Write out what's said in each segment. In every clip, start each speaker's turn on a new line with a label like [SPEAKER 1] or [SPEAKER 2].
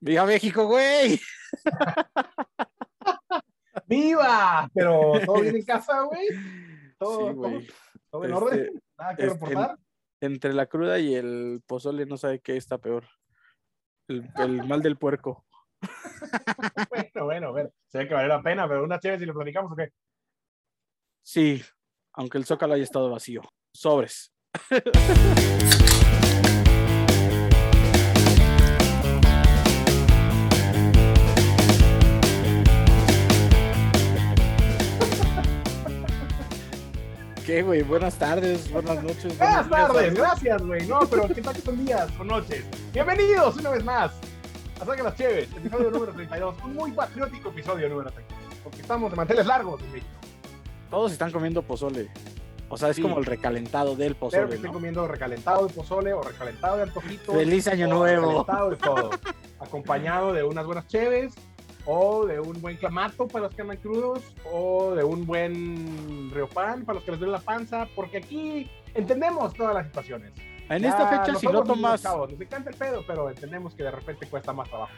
[SPEAKER 1] ¡Viva México, güey!
[SPEAKER 2] ¡Viva! Pero todo bien en casa, güey. Todo,
[SPEAKER 1] Sí, güey.
[SPEAKER 2] todo en
[SPEAKER 1] Este,
[SPEAKER 2] orden. Nada que
[SPEAKER 1] este,
[SPEAKER 2] reportar.
[SPEAKER 1] Entre la cruda y el pozole no sabe qué está peor. El, el mal del puerco.
[SPEAKER 2] Bueno, bueno, bueno. Se ve que vale la pena, pero una chévere si lo platicamos o qué.
[SPEAKER 1] Sí, aunque el zócalo haya estado vacío. Sobres. ¿Qué, güey? Buenas tardes, buenas noches.
[SPEAKER 2] Buenas
[SPEAKER 1] buenos días,
[SPEAKER 2] tardes,
[SPEAKER 1] ¿no?
[SPEAKER 2] gracias, güey. No, pero ¿qué tal que son días o noches? Bienvenidos una vez más a Saca las Cheves, episodio número 32. Un muy patriótico episodio número 32. Porque estamos de manteles largos en México.
[SPEAKER 1] Todos están comiendo pozole. O sea, es
[SPEAKER 2] Sí.
[SPEAKER 1] como el recalentado del
[SPEAKER 2] que
[SPEAKER 1] pozole,
[SPEAKER 2] estén
[SPEAKER 1] ¿no?
[SPEAKER 2] comiendo recalentado de pozole o recalentado de antojito.
[SPEAKER 1] Feliz año nuevo.
[SPEAKER 2] Recalentado de todo. Acompañado de unas buenas cheves o de un buen clamato para los que andan crudos o de un buen riopan para los que les duele la panza. Porque aquí entendemos todas las situaciones.
[SPEAKER 1] En
[SPEAKER 2] Ya,
[SPEAKER 1] esta fecha, si no tomas.
[SPEAKER 2] nos encanta el pedo, pero entendemos que de repente cuesta más trabajo.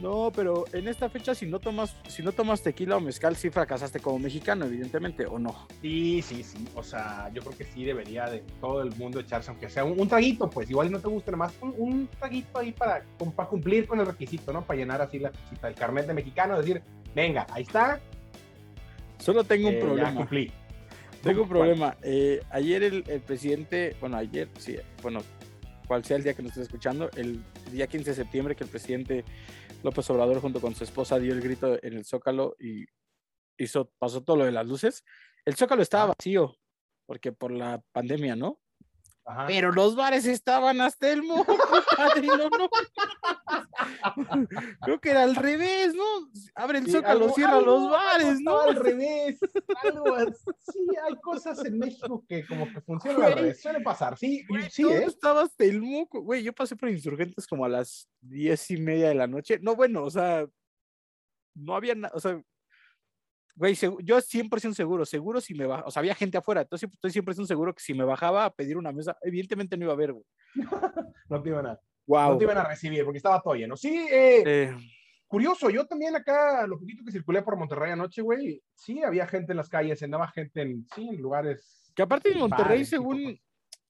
[SPEAKER 1] No, pero en esta fecha, si no tomas, si no tomas tequila o mezcal, sí fracasaste como mexicano, evidentemente, ¿o no?
[SPEAKER 2] Sí, sí, sí. O sea, yo creo que sí debería de todo el mundo echarse, aunque sea un, un traguito, pues igual no te guste más, un, un traguito ahí para, para cumplir con el requisito, ¿no? Para llenar así la cita, el carnet de mexicano, decir, venga, ahí está.
[SPEAKER 1] Solo tengo un
[SPEAKER 2] eh, Ya
[SPEAKER 1] problema.
[SPEAKER 2] cumplí.
[SPEAKER 1] Tengo un problema. Eh, ayer el, el presidente, bueno, ayer, sí, bueno, cual sea el día que nos estés escuchando, el día 15 de septiembre que el presidente López Obrador junto con su esposa dio el grito en el Zócalo y hizo, pasó todo lo de las luces. El Zócalo estaba vacío, porque por la pandemia, ¿no?
[SPEAKER 2] Ajá.
[SPEAKER 1] Pero los bares estaban hasta el moco, padrino, ¿no? Creo que era al revés, ¿no? Abre el
[SPEAKER 2] Sí,
[SPEAKER 1] Zócalo,
[SPEAKER 2] algo-
[SPEAKER 1] cierra
[SPEAKER 2] algo-
[SPEAKER 1] los bares, ¿no?
[SPEAKER 2] al revés. Algo así, hay cosas en México que como que funcionan al revés. Suele pasar, sí,
[SPEAKER 1] Güey,
[SPEAKER 2] sí, ¿eh?
[SPEAKER 1] estaba hasta el moco. Güey, yo pasé por insurgentes como a las diez y media de la noche. No, bueno, o sea, no había nada, o sea, güey, yo 100% seguro, seguro si me bajaba, o sea, había gente afuera, entonces estoy 100% seguro que si me bajaba a pedir una mesa, evidentemente no iba a haber, güey.
[SPEAKER 2] No te iban a, no
[SPEAKER 1] Wow.
[SPEAKER 2] te iban a recibir porque estaba todo lleno. Sí, eh, curioso, yo también acá, lo poquito que circulé por Monterrey anoche, güey, sí había gente en las calles, andaba gente en, sí, en lugares.
[SPEAKER 1] que aparte en Monterrey, según
[SPEAKER 2] pues.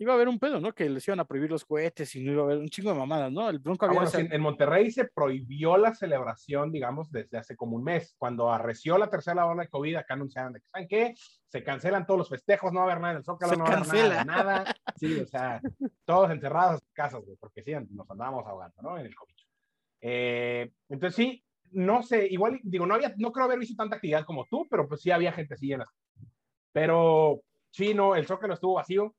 [SPEAKER 1] Iba a haber un pedo, ¿no? Que les iban a prohibir los cohetes y no iba a haber un chingo de mamadas, ¿no? El bronco
[SPEAKER 2] Ah,
[SPEAKER 1] había
[SPEAKER 2] bueno,
[SPEAKER 1] sal-
[SPEAKER 2] sí, en, Monterrey se prohibió la celebración, digamos, desde hace como un mes. Cuando arreció la tercera ola de COVID, acá anunciaron de que, ¿saben qué? Se cancelan todos los festejos, no va a haber nada en el Zócalo,
[SPEAKER 1] Se
[SPEAKER 2] no va a haber
[SPEAKER 1] cancela.
[SPEAKER 2] nada, nada. Sí, o sea, todos encerrados en casas, güey, porque sí, nos andábamos ahogando, ¿no? En el COVID. Eh, entonces sí, no sé, igual, digo, no había, no creo haber visto tanta actividad como tú, pero pues sí había gente así en las... Pero sí, no, el Zócalo estuvo vacío.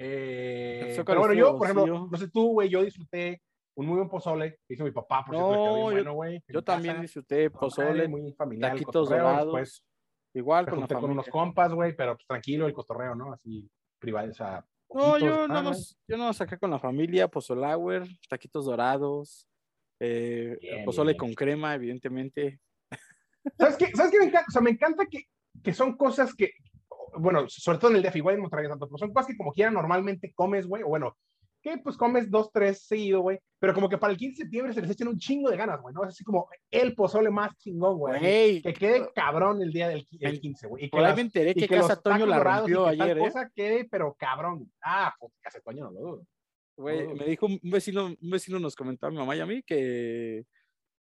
[SPEAKER 2] Eh, pero bueno, yo, por ejemplo, no sé tú, güey, yo disfruté un muy buen pozole que hizo mi papá, por cierto,
[SPEAKER 1] No,
[SPEAKER 2] que bueno, güey.
[SPEAKER 1] Yo también disfruté pozole,
[SPEAKER 2] muy familiar,
[SPEAKER 1] taquitos dorados, igual con la
[SPEAKER 2] unos compas, güey, pero pues tranquilo el cotorreo, ¿no? Así, privado, o sea,
[SPEAKER 1] No, yo nada más, yo más acá con la familia, pozolauer, taquitos dorados, eh,
[SPEAKER 2] Bien,
[SPEAKER 1] pozole
[SPEAKER 2] bien,
[SPEAKER 1] con crema, evidentemente.
[SPEAKER 2] ¿Sabes qué? ¿Sabes qué me encanta? O sea, me encanta que, que son cosas que, bueno, sobre todo en el DF, igual en Monterrey tanto, pero son cosas que como quiera normalmente comes, güey, o bueno, que pues comes dos, tres seguido, güey, pero como que para el 15 de septiembre se les echan un chingo de ganas, güey, ¿no? Es así como el pozole más chingón, güey. Que quede cabrón el día del el
[SPEAKER 1] Me-
[SPEAKER 2] 15, güey. Y que las-
[SPEAKER 1] me enteré que
[SPEAKER 2] que
[SPEAKER 1] Casa Toño la
[SPEAKER 2] y
[SPEAKER 1] rompió
[SPEAKER 2] que tal
[SPEAKER 1] ayer, ¿eh?
[SPEAKER 2] cosa quede, pero cabrón. Ah, pues Casa Toño no lo dudo.
[SPEAKER 1] Güey,
[SPEAKER 2] no.
[SPEAKER 1] me dijo un vecino, un vecino nos comentó a mi mamá y a mí que,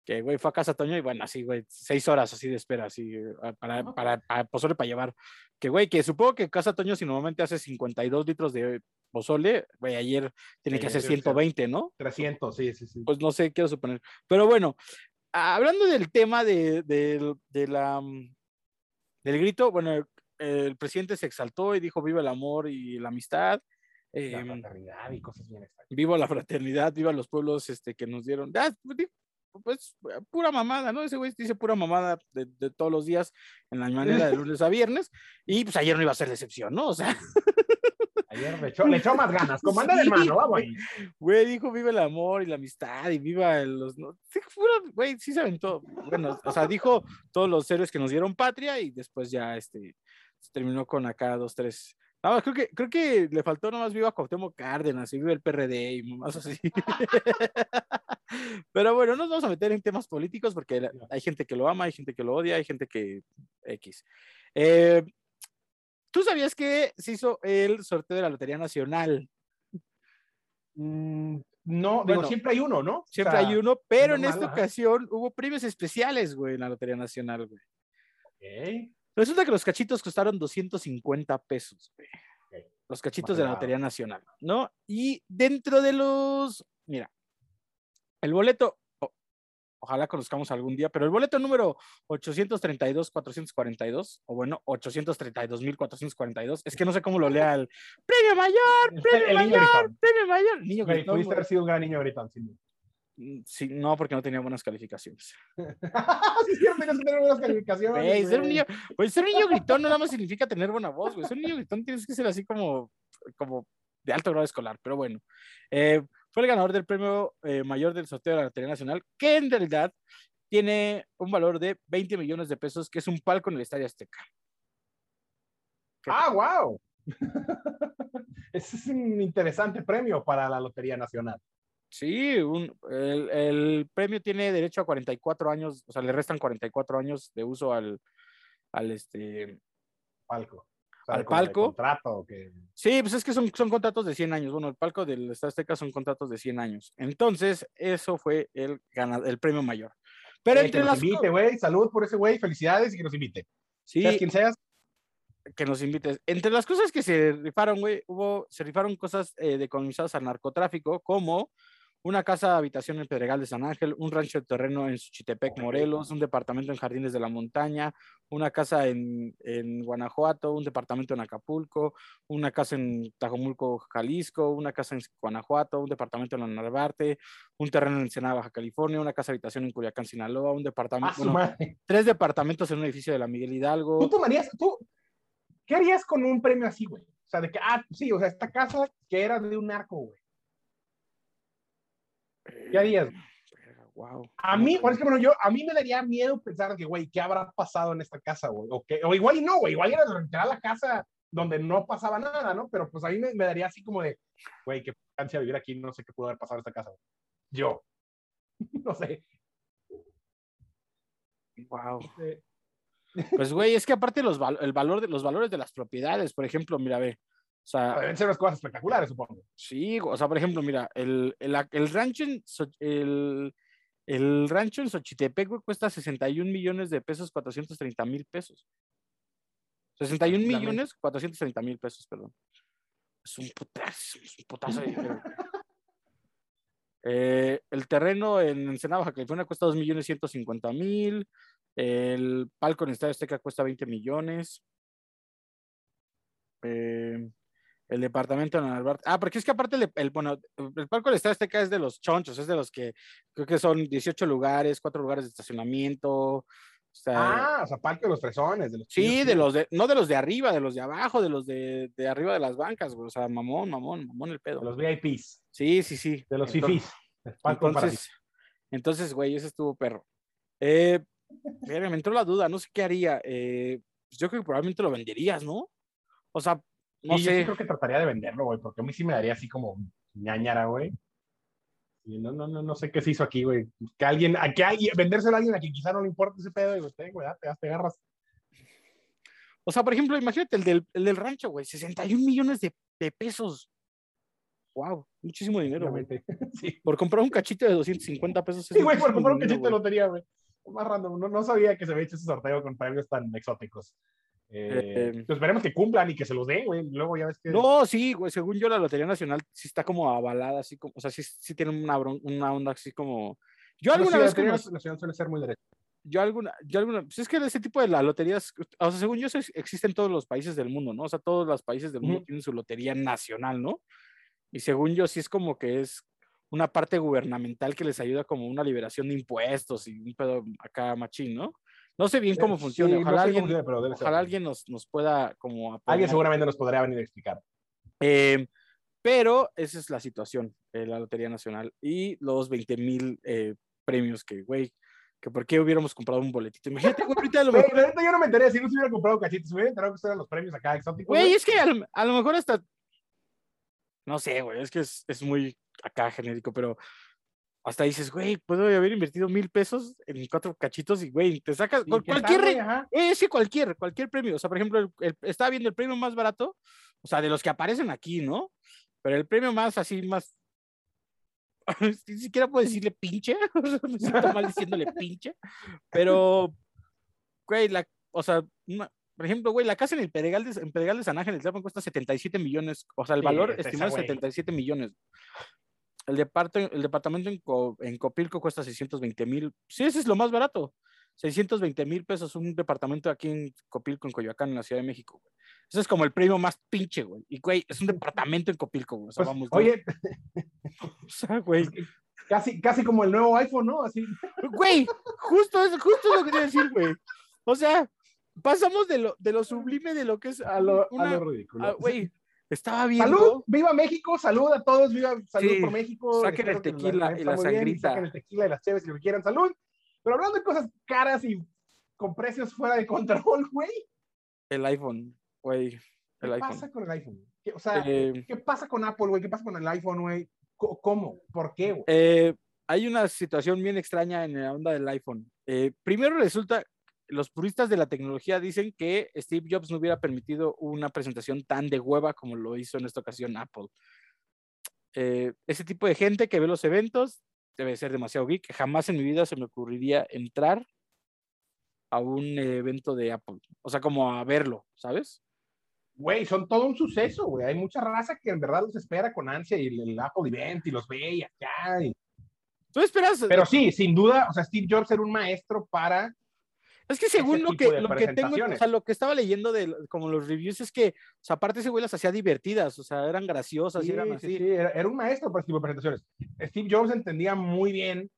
[SPEAKER 1] que güey, fue a Casa Toño y bueno, así, güey, seis horas así de espera, así, eh, para,
[SPEAKER 2] Ah.
[SPEAKER 1] para, para pozole para llevar. Que, güey, que supongo que Casa Toño si normalmente hace 52 litros de pozole, güey, ayer tiene que hacer
[SPEAKER 2] debe ser.
[SPEAKER 1] 120, ¿no?
[SPEAKER 2] 300, sí, sí, sí.
[SPEAKER 1] pues no sé, quiero suponer. Pero bueno, hablando del tema de, del- de la, mm, del grito, bueno, el, el presidente se exaltó y dijo viva el amor y la amistad,
[SPEAKER 2] La
[SPEAKER 1] em,
[SPEAKER 2] fraternidad y cosas bien extrañas.
[SPEAKER 1] viva la fraternidad, viva los pueblos este, que nos dieron. Ah, pues, pues pura mamada, ¿no? Ese güey dice pura mamada de, de todos los días en la mañana de lunes a viernes y pues ayer no iba a ser la excepción, ¿no? O sea,
[SPEAKER 2] Ayer le echó, le echó más ganas. Como anda de
[SPEAKER 1] Sí,
[SPEAKER 2] mano, vamos ahí.
[SPEAKER 1] Güey, dijo viva el amor y la amistad y viva los... no- sí, Güey, sí se aventó. Bueno, o sea, dijo todos los héroes que nos dieron patria y después ya este, se terminó con acá dos, tres No, creo que, creo que le faltó nomás viva Cuauhtémoc Cárdenas y viva el PRD y más así. Pero bueno, no nos vamos a meter en temas políticos porque hay gente que lo ama, hay gente que lo odia, hay gente que X. Eh, ¿Tú sabías que se hizo el sorteo de la Lotería Nacional?
[SPEAKER 2] Mm, no, digo, siempre hay uno, ¿no?
[SPEAKER 1] Siempre hay uno, pero en esta ocasión hubo premios especiales, güey, en la Lotería Nacional, güey.
[SPEAKER 2] Ok.
[SPEAKER 1] Resulta que los cachitos costaron 250 pesos, güey. Los cachitos de la Lotería Nacional, ¿no? Y dentro de los, mira, el boleto, ojalá conozcamos algún día, pero el boleto número 832-442, o bueno, 832-442, es que no sé cómo lo lea el premio mayor, premio mayor, premio mayor.
[SPEAKER 2] Niño gritón, pudiste haber sido un gran niño gritón,
[SPEAKER 1] sí. Mm, sí, no, porque no tenía buenas calificaciones.
[SPEAKER 2] sí, tenías que tener buenas calificaciones.
[SPEAKER 1] ser, un niño, pues ser un niño gritón no nada más significa tener buena voz, güey. Ser un niño gritón tienes que ser así como, como de alto grado escolar, pero bueno. Eh, fue el ganador del premio eh, mayor del sorteo de la Lotería Nacional, que en realidad tiene un valor de 20 millones de pesos, que es un palco en el Estadio Azteca.
[SPEAKER 2] ¡Ah, wow! Ese es un interesante premio para la Lotería Nacional.
[SPEAKER 1] Sí, el, premio tiene derecho a 44 años, o sea, le restan 44 años de uso al, al este
[SPEAKER 2] palco.
[SPEAKER 1] al palco.
[SPEAKER 2] Contrato, que...
[SPEAKER 1] Sí, pues es que son, son contratos de 100 años. Bueno, el palco del Estado Azteca son contratos de 100 años. Entonces, eso fue el, el premio mayor.
[SPEAKER 2] Pero eh, entre que nos invite, güey. Salud por ese güey. Felicidades y que nos invite.
[SPEAKER 1] Sí. Seas quien seas. Que nos invites. Entre las cosas que se rifaron, güey, hubo, se rifaron cosas eh, decomisadas al narcotráfico, como una casa de habitación en Pedregal de San Ángel, un rancho de terreno en Suchitepec, Morelos, un departamento en Jardines de la Montaña, una casa en, Guanajuato, un departamento en Acapulco, una casa en Tajomulco, Jalisco, una casa en Guanajuato, un departamento en la Narvarte, un terreno en Ensenada, Baja California, una casa de habitación en Culiacán, Sinaloa, un departamento, tres departamentos en un edificio de la Miguel Hidalgo.
[SPEAKER 2] ¿Tú tomarías, tú, qué harías con un premio así, güey? O sea, de que, ah, sí, o sea, esta casa que era de un narco, güey ¿Qué harías?
[SPEAKER 1] Wow.
[SPEAKER 2] A mí, por ejemplo, yo, a mí me daría miedo pensar que, güey, ¿qué habrá pasado en esta casa, güey? O, o igual y no, güey, igual era la casa donde no pasaba nada, ¿no? Pero pues a mí me, daría así como de, güey, qué ansia vivir aquí, no sé qué pudo haber pasado en esta casa. Yo. no sé.
[SPEAKER 1] Wow. Pues, güey, es que aparte los, el valor de, los valores de las propiedades, por ejemplo, mira, ve, o sea,
[SPEAKER 2] deben ser unas cosas espectaculares, supongo.
[SPEAKER 1] Sí, o sea, por ejemplo, mira, el, el, el rancho en el, el rancho en Xochitepec cuesta 61 millones de pesos, 430 mil pesos. 61 millones, 430 mil pesos, perdón. Es un putazo, es un putazo de dinero. eh, el terreno en Ensenada, Baja California, cuesta 2 millones 150 mil. El palco en Estadio Azteca cuesta 20 millones. Eh, el departamento de Narvarte. Ah, porque es que aparte el, bueno, el Parque del Estado Azteca es de los chonchos, es de los que creo que son 18 lugares, cuatro lugares de estacionamiento.
[SPEAKER 2] ah, o sea, Parque de los Fresones. De los
[SPEAKER 1] sí, de los de, no de los de arriba, de los de abajo, de los de, de arriba de las bancas, güey. O sea, mamón, mamón, mamón el pedo.
[SPEAKER 2] De los VIPs.
[SPEAKER 1] Sí, sí, sí.
[SPEAKER 2] De los FIFIs.
[SPEAKER 1] Entonces, entonces, güey, ese estuvo perro. Eh, me entró la duda, no sé qué haría. Eh, pues yo creo que probablemente lo venderías, ¿no? O sea,
[SPEAKER 2] no sé. Yo creo que trataría de venderlo, güey, porque a mí sí me daría así como ñañara, güey. Y no, no, no, no sé qué se hizo aquí, güey. Que alguien, a que alguien, vendérselo a alguien a quien quizá no le importe ese pedo, y güey, güey, te, te agarras.
[SPEAKER 1] O sea, por ejemplo, imagínate el del, el del rancho, güey, 61 millones de, de pesos. Wow, muchísimo dinero, güey. Sí. Por comprar un cachito de 250 pesos.
[SPEAKER 2] Sí, güey, por comprar un cachito de lotería, güey. Más random. No, no sabía que se había hecho ese sorteo con premios tan exóticos. Eh, em, pues esperemos que cumplan y que se los den, güey. Luego ya ves que.
[SPEAKER 1] No, sí, güey. Según yo, la Lotería Nacional sí está como avalada, así como. O sea, sí, sí tiene una, una onda así como. Yo alguna vez.
[SPEAKER 2] La Lotería Nacional suele ser muy derecha.
[SPEAKER 1] Yo alguna, yo alguna, pues es que ese tipo de las loterías, o sea, según yo, existen en todos los países del mundo, ¿no? O sea, todos los países del mundo tienen su lotería nacional, ¿no? Y según yo, sí es como que es una parte gubernamental que les ayuda como una liberación de impuestos y un pedo acá machín, ¿no? No sé bien cómo funciona. ojalá alguien, ojalá alguien nos, nos, pueda como...
[SPEAKER 2] Alguien seguramente nos podrá venir a explicar.
[SPEAKER 1] Eh, pero esa es la situación de la Lotería Nacional y los 20 mil eh, premios que, güey, que por qué hubiéramos comprado un boletito. Imagínate, güey, ahorita a lo mejor.
[SPEAKER 2] la neta yo no me enteré si no se hubiera comprado cachitos, hubiera enterado que eran los premios acá exóticos.
[SPEAKER 1] Güey. es que a lo, a lo mejor hasta. No sé, güey, es que es, es muy acá genérico, pero hasta dices, güey, puedo haber invertido mil pesos en cuatro cachitos y, güey, te sacas
[SPEAKER 2] ¿Y
[SPEAKER 1] cual-
[SPEAKER 2] qué tal,
[SPEAKER 1] cualquier.
[SPEAKER 2] Ajá.
[SPEAKER 1] Güey, es que cualquier, cualquier premio. O sea, por ejemplo, el, el- estaba viendo el premio más barato, o sea, de los que aparecen aquí, ¿no? Pero el premio más así, más. Ni siquiera puedo decirle pinche. Me siento mal diciéndole pinche. Pero, güey, la, o sea, una- por ejemplo, güey, la casa en el Pedregal de, en Pedregal de San Ángel, el Tlalpan cuesta 77 millones. O sea, el
[SPEAKER 2] Sí,
[SPEAKER 1] valor estimado es
[SPEAKER 2] güey.
[SPEAKER 1] 77 millones. El, departo, el departamento en, Co- en Copilco cuesta 620 mil. Sí, ese es lo más barato. 620 mil pesos un departamento aquí en Copilco, en Coyoacán, en la Ciudad de México. Güey. Ese es como el premio más pinche, güey. Y, güey, es un departamento en Copilco, güey. O sea,
[SPEAKER 2] Pues, oye,
[SPEAKER 1] O sea, güey.
[SPEAKER 2] casi, casi como el nuevo iPhone, ¿no? Así.
[SPEAKER 1] Güey, justo es, justo es lo que quería decir, güey. O sea, pasamos de lo, de lo sublime de lo que es
[SPEAKER 2] A lo,
[SPEAKER 1] una-
[SPEAKER 2] a lo ridículo.
[SPEAKER 1] ah, Güey, estaba viendo.
[SPEAKER 2] Salud, viva México, salud a todos, viva, salud
[SPEAKER 1] Sí,
[SPEAKER 2] por México.
[SPEAKER 1] saquen el
[SPEAKER 2] la
[SPEAKER 1] tequila y la
[SPEAKER 2] bien,
[SPEAKER 1] sangrita.
[SPEAKER 2] Saquen el tequila y las cheves y lo que quieran, salud. Pero hablando de cosas caras y con precios fuera de control, güey,
[SPEAKER 1] El iPhone, güey.
[SPEAKER 2] ¿qué
[SPEAKER 1] iPhone.
[SPEAKER 2] pasa con el iPhone? ¿Qué- o sea,
[SPEAKER 1] Eh,
[SPEAKER 2] ¿qué pasa con Apple, güey? ¿Qué pasa con el iPhone, güey? ¿Cómo? ¿Por qué, güey?
[SPEAKER 1] eh, hay una situación bien extraña en la onda del iPhone. Eh, primero resulta, los puristas de la tecnología dicen que Steve Jobs no hubiera permitido una presentación tan de hueva como lo hizo en esta ocasión Apple. Eh, ese tipo de gente que ve los eventos debe ser demasiado geek. Jamás en mi vida se me ocurriría entrar a un evento de Apple. O sea, como a verlo, ¿sabes?
[SPEAKER 2] Güey, son todo un suceso, güey. Hay mucha raza que en verdad los espera con ansia y el, el Apple Event y los ve y acá. y-
[SPEAKER 1] ¿Tú esperas?
[SPEAKER 2] Pero sí, sin duda, o sea, Steve Jobs era un maestro para
[SPEAKER 1] Es que según lo que, lo que tengo, o sea, lo que estaba leyendo de como los reviews es que, o sea, aparte ese güey las hacía divertidas, o sea, eran graciosas y
[SPEAKER 2] Sí,
[SPEAKER 1] eran
[SPEAKER 2] sí,
[SPEAKER 1] así.
[SPEAKER 2] sí, Era, era un maestro para este tipo de presentaciones. Steve Jobs entendía muy bien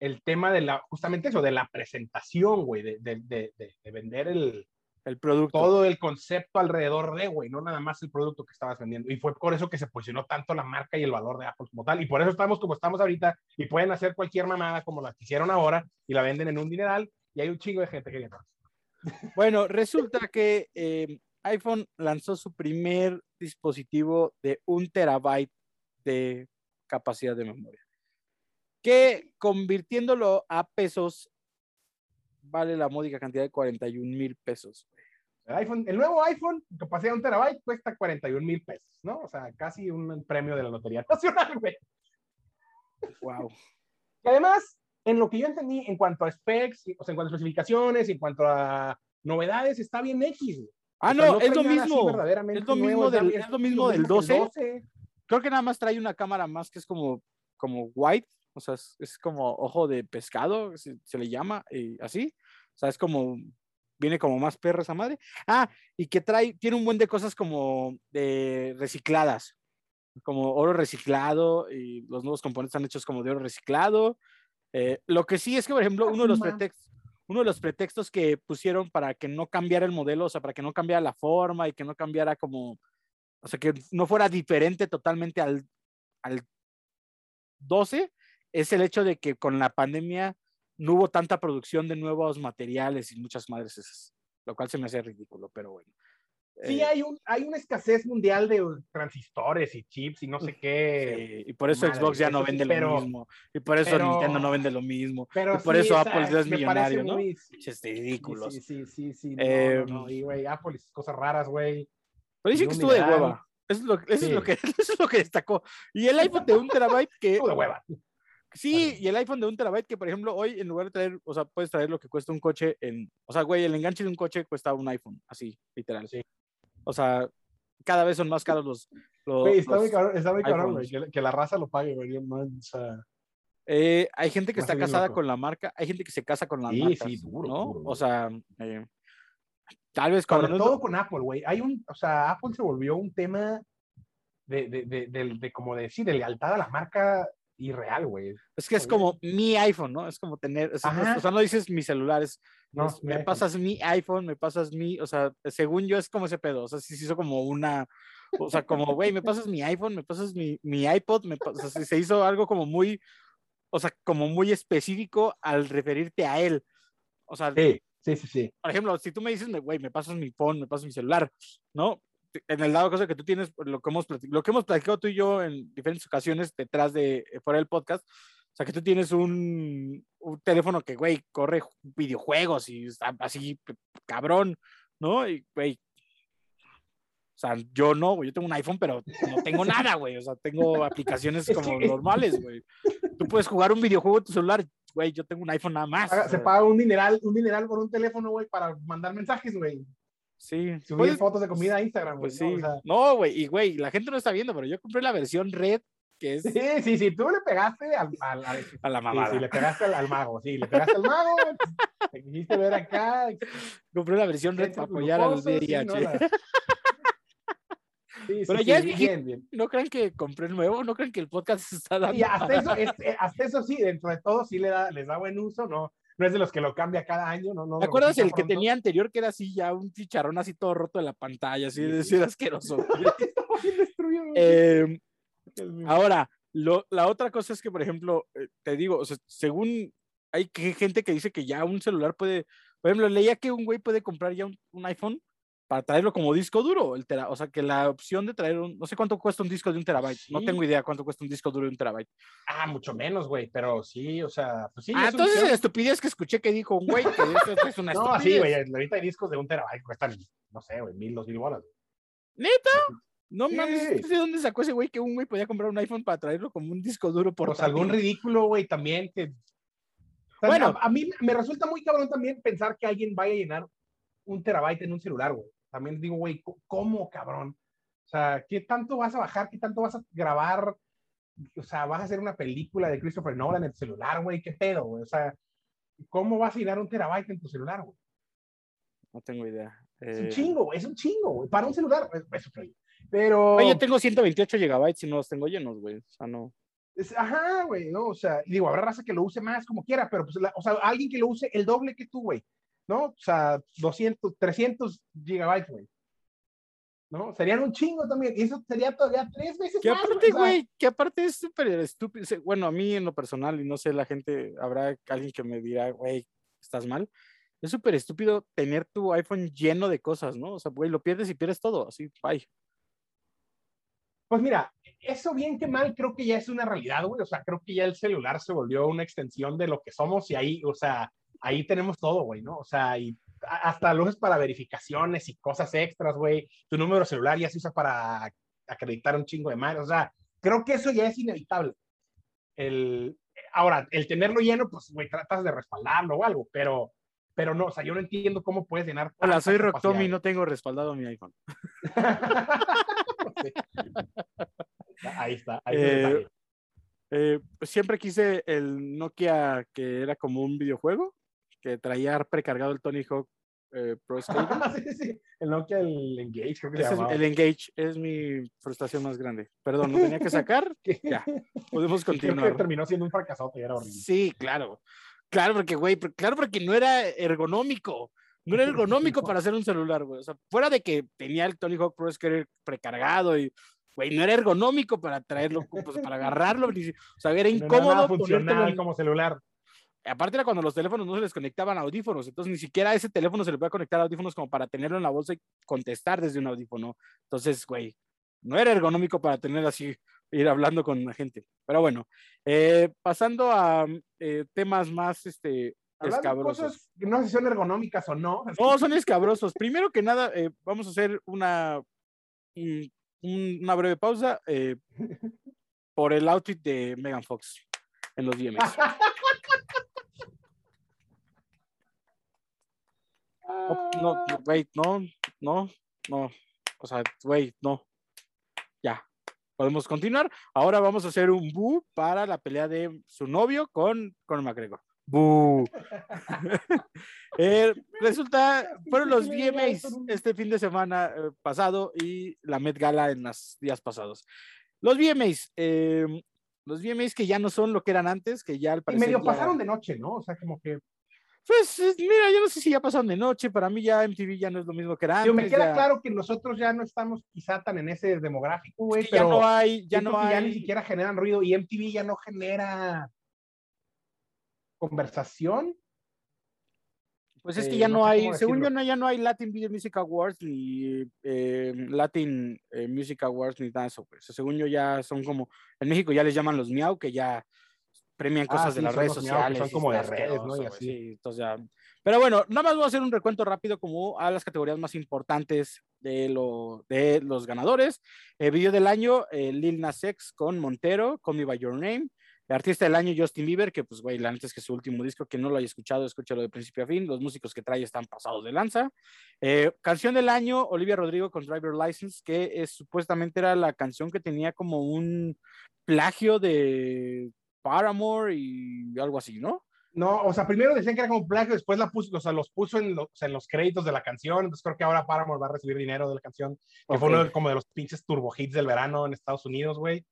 [SPEAKER 2] el tema de la, justamente eso, de la presentación, güey, de, de, de, de- de vender el,
[SPEAKER 1] El producto.
[SPEAKER 2] todo el concepto alrededor de, güey, no nada más el producto que estabas vendiendo. Y fue por eso que se posicionó tanto la marca y el valor de Apple como tal. Y por eso estamos como estamos ahorita y pueden hacer cualquier mamada como la que hicieron ahora y la venden en un dineral y hay un chingo de gente que viene.
[SPEAKER 1] Bueno, resulta que eh, iPhone lanzó su primer dispositivo de un terabyte de capacidad de memoria, que convirtiéndolo a pesos vale la módica cantidad de 41 mil pesos.
[SPEAKER 2] El, iPhone, el nuevo iPhone, capacidad de un terabyte, cuesta 41 mil pesos, ¿no? O sea, casi un premio de la Lotería Nacional, güey.
[SPEAKER 1] Wow.
[SPEAKER 2] Y además, en lo que yo entendí, en cuanto a specs, o sea, en cuanto a especificaciones, en cuanto a novedades, está bien X.
[SPEAKER 1] Ah,
[SPEAKER 2] O sea,
[SPEAKER 1] no, es lo mismo. Es lo
[SPEAKER 2] nuevo,
[SPEAKER 1] mismo del, es lo mismo del
[SPEAKER 2] que el
[SPEAKER 1] 12. Creo que nada más trae una cámara más que es como, como white, o sea, es, es como ojo de pescado, se, se le llama, y así. O sea, es como, viene como más perra esa madre. Ah, y que trae, tiene un buen de cosas como de recicladas, como oro reciclado, y los nuevos componentes están hechos como de oro reciclado. Eh, lo que sí es que, por ejemplo, uno de los pretextos, uno de los pretextos que pusieron para que no cambiara el modelo, o sea, para que no cambiara la forma y que no cambiara como, o sea, que no fuera diferente totalmente al, al 12, es el hecho de que con la pandemia no hubo tanta producción de nuevos materiales y muchas madres esas, lo cual se me hace ridículo, pero bueno.
[SPEAKER 2] Sí,
[SPEAKER 1] Eh,
[SPEAKER 2] hay, un, hay una escasez mundial de transistores y chips y no sé qué.
[SPEAKER 1] sí, y por eso
[SPEAKER 2] madre,
[SPEAKER 1] Xbox ya no
[SPEAKER 2] sí,
[SPEAKER 1] vende
[SPEAKER 2] pero-
[SPEAKER 1] lo mismo, y por eso
[SPEAKER 2] pero-
[SPEAKER 1] Nintendo no vende lo mismo,
[SPEAKER 2] Pero
[SPEAKER 1] y por
[SPEAKER 2] sí,
[SPEAKER 1] eso
[SPEAKER 2] esa-
[SPEAKER 1] Apple ya es millonario, ¿no?
[SPEAKER 2] muy-
[SPEAKER 1] Pinches
[SPEAKER 2] sí,
[SPEAKER 1] ridículos.
[SPEAKER 2] Sí, sí, sí, sí. no, no, no, Y, güey, Apple sus cosas raras, güey.
[SPEAKER 1] Pero dicen
[SPEAKER 2] y
[SPEAKER 1] que estuvo de hueva. Eso es lo, eso es lo que, eso es lo que destacó. Y el iPhone de un terabyte que
[SPEAKER 2] Estuvo de hueva.
[SPEAKER 1] Sí, y el iPhone de un terabyte que, por ejemplo, hoy en lugar de traer, o sea, puedes traer lo que cuesta un coche en, o sea, güey, el enganche de un coche cuesta un iPhone, así, literal.
[SPEAKER 2] Sí.
[SPEAKER 1] O sea, cada vez son más caros los... los-
[SPEAKER 2] está muy cabrón, está muy cabrón, güey. Que, que la raza lo pague, güey. no, o sea,
[SPEAKER 1] Eh, hay gente que está casada
[SPEAKER 2] loco.
[SPEAKER 1] con la marca, hay gente que se casa con las
[SPEAKER 2] Sí,
[SPEAKER 1] marcas,
[SPEAKER 2] sí, duro,
[SPEAKER 1] ¿no?
[SPEAKER 2] duro.
[SPEAKER 1] O sea, eh, tal vez cuando
[SPEAKER 2] sobre
[SPEAKER 1] no
[SPEAKER 2] todo con Apple, güey. Hay un, o sea, Apple se volvió un tema de, de, de, de, de como de, sí, de lealtad a la marca irreal, güey.
[SPEAKER 1] es que es como mi iPhone, ¿no? Es como tener, es- o sea, no dices mi celular, es
[SPEAKER 2] No,
[SPEAKER 1] es, me
[SPEAKER 2] iPhone.
[SPEAKER 1] pasas mi iPhone, me pasas mi, o sea, según yo es como ese pedo, o sea, sí se hizo como una, o sea, como, güey, me pasas mi iPhone, me pasas mi, mi iPod, me, pa- o sea, se- se hizo algo como muy, o sea, como muy específico al referirte a él. O sea,
[SPEAKER 2] Sí, sí, sí, sí.
[SPEAKER 1] por ejemplo, si tú me dices, güey, me pasas mi phone, me pasas mi celular, ¿no? En el dado caso que tú tienes, lo que hemos platicado, lo que hemos platicado tú y yo en diferentes ocasiones detrás de, fuera del podcast, o sea, que tú tienes un, un teléfono que, güey, corre ju- videojuegos y está así, cabrón, ¿no? Y, güey, o sea, yo no, güey, yo tengo un iPhone, pero no tengo nada, güey, o sea, tengo aplicaciones
[SPEAKER 2] Es
[SPEAKER 1] como normales, güey. Tú puedes jugar un videojuego en tu celular, güey, yo tengo un iPhone nada más.
[SPEAKER 2] Paga-
[SPEAKER 1] o
[SPEAKER 2] se paga un dineral, un dineral por un teléfono, güey, para mandar mensajes, güey.
[SPEAKER 1] Sí,
[SPEAKER 2] Subir
[SPEAKER 1] puedes-
[SPEAKER 2] fotos de comida a Instagram, güey.
[SPEAKER 1] Pues
[SPEAKER 2] ¿no?
[SPEAKER 1] sí.
[SPEAKER 2] O sea,
[SPEAKER 1] No, güey, y güey, la gente no está viendo, pero yo compré la versión red, que es
[SPEAKER 2] sí, sí, sí, tú le pegaste al, al, al-
[SPEAKER 1] a la
[SPEAKER 2] sí,
[SPEAKER 1] mamada.
[SPEAKER 2] sí, le pegaste al, al mago, sí, le pegaste al mago, te quisiste ver acá.
[SPEAKER 1] Compré la versión red para apoyar
[SPEAKER 2] glucoso, sí,
[SPEAKER 1] VIH.
[SPEAKER 2] ¿no? La- Sí, sí,
[SPEAKER 1] Pero
[SPEAKER 2] sí,
[SPEAKER 1] ya es
[SPEAKER 2] bien, bien.
[SPEAKER 1] No crean que compré el nuevo, no crean que el podcast se está dando.
[SPEAKER 2] Y hasta
[SPEAKER 1] para-
[SPEAKER 2] eso, es- eh, hasta eso sí, dentro de todo sí le da, les da buen uso, no, no es de los que lo cambia cada año, no, no.
[SPEAKER 1] ¿Te acuerdas el que tenía anterior que era así ya un chicharrón así todo roto de la pantalla, así
[SPEAKER 2] Sí,
[SPEAKER 1] de
[SPEAKER 2] sí.
[SPEAKER 1] decir asqueroso?
[SPEAKER 2] Estaba bien destruido, güey.
[SPEAKER 1] Eh,
[SPEAKER 2] Dios mío.
[SPEAKER 1] ahora, lo- la otra cosa es que, por ejemplo, eh, te digo, o sea, según hay gente que dice que ya un celular puede, por ejemplo, leía que un güey puede comprar ya un, un iPhone para traerlo como disco duro, el tera- o sea, que la opción de traer un, no sé cuánto cuesta un disco de un terabyte, no tengo idea cuánto cuesta un disco duro de un terabyte.
[SPEAKER 2] Ah, mucho menos, güey, pero sí, o sea, pues sí.
[SPEAKER 1] ah,
[SPEAKER 2] es
[SPEAKER 1] entonces la estupidez que escuché que dijo un güey, que esto es una
[SPEAKER 2] No,
[SPEAKER 1] estupidez.
[SPEAKER 2] sí, güey, ahorita hay discos de un terabyte que cuestan, no sé, güey, mil, dos mil bolas.
[SPEAKER 1] ¿Neta? No
[SPEAKER 2] Sí.
[SPEAKER 1] mames, ¿de dónde sacó ese güey que un güey podía comprar un iPhone para traerlo como un disco duro por
[SPEAKER 2] Pues algún ridículo, güey, también que...
[SPEAKER 1] Bueno.
[SPEAKER 2] a, a mí me resulta muy cabrón también pensar que alguien vaya a llenar un terabyte en un celular, güey. También digo, güey, ¿cómo, cabrón? O sea, ¿qué tanto vas a bajar? ¿Qué tanto vas a grabar? O sea, vas a hacer una película de Christopher Nolan en el celular, güey, ¿qué pedo, güey? O sea, ¿cómo vas a llenar un terabyte en tu celular, güey?
[SPEAKER 1] No tengo idea.
[SPEAKER 2] Es
[SPEAKER 1] Eh,
[SPEAKER 2] un chingo, güey, es un chingo, güey. Para un celular, pues, eso creo. Pero...
[SPEAKER 1] Oye, tengo 128 gigabytes y no los tengo llenos, güey. O sea, no.
[SPEAKER 2] Es- ajá, güey, ¿no? O sea, digo, habrá raza que lo use más como quiera, pero pues, la- o sea, alguien que lo use el doble que tú, güey, ¿no? O sea, 200, 300 gigabytes, güey. ¿No? Serían un chingo también. Y eso sería todavía tres veces
[SPEAKER 1] Que
[SPEAKER 2] más.
[SPEAKER 1] aparte, güey, que aparte es súper estúpido. Bueno, a mí en lo personal, y no sé, la gente, habrá alguien que me dirá, güey, estás mal. Es súper estúpido tener tu iPhone lleno de cosas, ¿no? O sea, güey, lo pierdes y pierdes todo, así, bye.
[SPEAKER 2] Pues mira, eso bien que mal creo que ya es una realidad, güey. O sea, creo que ya el celular se volvió una extensión de lo que somos y ahí, o sea, ahí tenemos todo, güey, ¿no? O sea, y hasta luces para verificaciones y cosas extras, güey. Tu número celular ya se usa para acreditar un chingo de más. O sea, creo que eso ya es inevitable. El, ahora, el tenerlo lleno, pues, güey, tratas de respaldarlo o algo, pero, pero no, o sea, yo no entiendo cómo puedes llenar.
[SPEAKER 1] Hola, soy Rock. Tommy, no tengo respaldado mi iPhone.
[SPEAKER 2] Sí. Ahí está, ahí está el
[SPEAKER 1] Eh. Eh, siempre quise el Nokia que era como un videojuego, que traía precargado el Tony Hawk eh, Pro Skater.
[SPEAKER 2] sí, sí, el Nokia, el Engage, creo que
[SPEAKER 1] es el Engage es mi frustración más grande. Perdón, lo tenía que sacar. Ya, podemos
[SPEAKER 2] Creo que
[SPEAKER 1] continuar.
[SPEAKER 2] terminó siendo un fracasote, era horrible.
[SPEAKER 1] Sí, claro. Claro, porque, güey, claro, porque no era ergonómico. No era ergonómico para hacer un celular, güey. O sea, fuera de que tenía el Tony Hawk Pro Skater precargado y, güey, no era ergonómico para traerlo, pues, para agarrarlo. O sea, era
[SPEAKER 2] No era
[SPEAKER 1] incómodo.
[SPEAKER 2] nada
[SPEAKER 1] ponértelo
[SPEAKER 2] funcional
[SPEAKER 1] en-
[SPEAKER 2] como celular.
[SPEAKER 1] Aparte era cuando los teléfonos no se les conectaban audífonos, entonces ni siquiera a ese teléfono se le puede conectar audífonos como para tenerlo en la bolsa y contestar desde un audífono. Entonces, güey, no era ergonómico para tener así, ir hablando con la gente. Pero bueno, eh, pasando a eh, temas más este, escabrosos.
[SPEAKER 2] cosas no sé si son ergonómicas o no.
[SPEAKER 1] No, son escabrosos. Primero que nada, eh, vamos a hacer una, un- un- una breve pausa por el outfit de Megan Fox en los DMs. No, no, no, güey, no, no, no. O sea, güey, no. Ya. Podemos continuar. Ahora vamos a hacer un boo para la pelea de su novio con Conor McGregor. Boo. Eh, resulta, fueron los VMAs este fin de semana eh, pasado y la Met Gala en los días pasados. Los VMAs, eh, los VMAs que ya no son lo que eran antes, que ya al
[SPEAKER 2] Y
[SPEAKER 1] parecer.
[SPEAKER 2] medio
[SPEAKER 1] ya-
[SPEAKER 2] pasaron de noche, ¿no? O sea, como que.
[SPEAKER 1] Pues mira, yo no sé si ya pasaron de noche, para mí ya MTV ya no es lo mismo que era antes.
[SPEAKER 2] Digo, me queda
[SPEAKER 1] ya-
[SPEAKER 2] claro que nosotros ya no estamos quizá tan en ese demográfico, güey,
[SPEAKER 1] que ya no hay, ya no
[SPEAKER 2] que ya
[SPEAKER 1] hay.
[SPEAKER 2] ni siquiera generan ruido y MTV ya no genera conversación.
[SPEAKER 1] Pues es que
[SPEAKER 2] Eh,
[SPEAKER 1] ya
[SPEAKER 2] no
[SPEAKER 1] no
[SPEAKER 2] sé
[SPEAKER 1] hay, según yo, no, ya no hay Latin Video Music Awards ni eh, Latin eh, Music Awards ni nada eso. Pues. Según yo, ya son como, en México ya les llaman los Miau, que ya premian
[SPEAKER 2] Ah,
[SPEAKER 1] cosas de las redes sociales.
[SPEAKER 2] son como de redes, ¿no? Y así.
[SPEAKER 1] sí, entonces ya- Pero bueno, nada más voy a hacer un recuento rápido como a las categorías más importantes de, lo, de los ganadores. Eh, video del año, eh, Lil Nas X con Montero, Call Me By Your Name. Artista del año, Justin Bieber, que pues, güey, la neta es que su último disco, que no lo haya escuchado, escúchalo de principio a fin. Los músicos que trae están pasados de lanza. Eh, canción del año, Olivia Rodrigo con Driver License, que es, supuestamente era la canción que tenía como un plagio de Paramore y algo así, ¿no?
[SPEAKER 2] No, o sea, primero decían que era como plagio, después la puso, o sea, los puso en los, en los créditos de la canción, entonces creo que ahora Paramore va a recibir dinero de la canción, que fue uno de, como de los pinches turbo hits del verano en Estados Unidos, güey.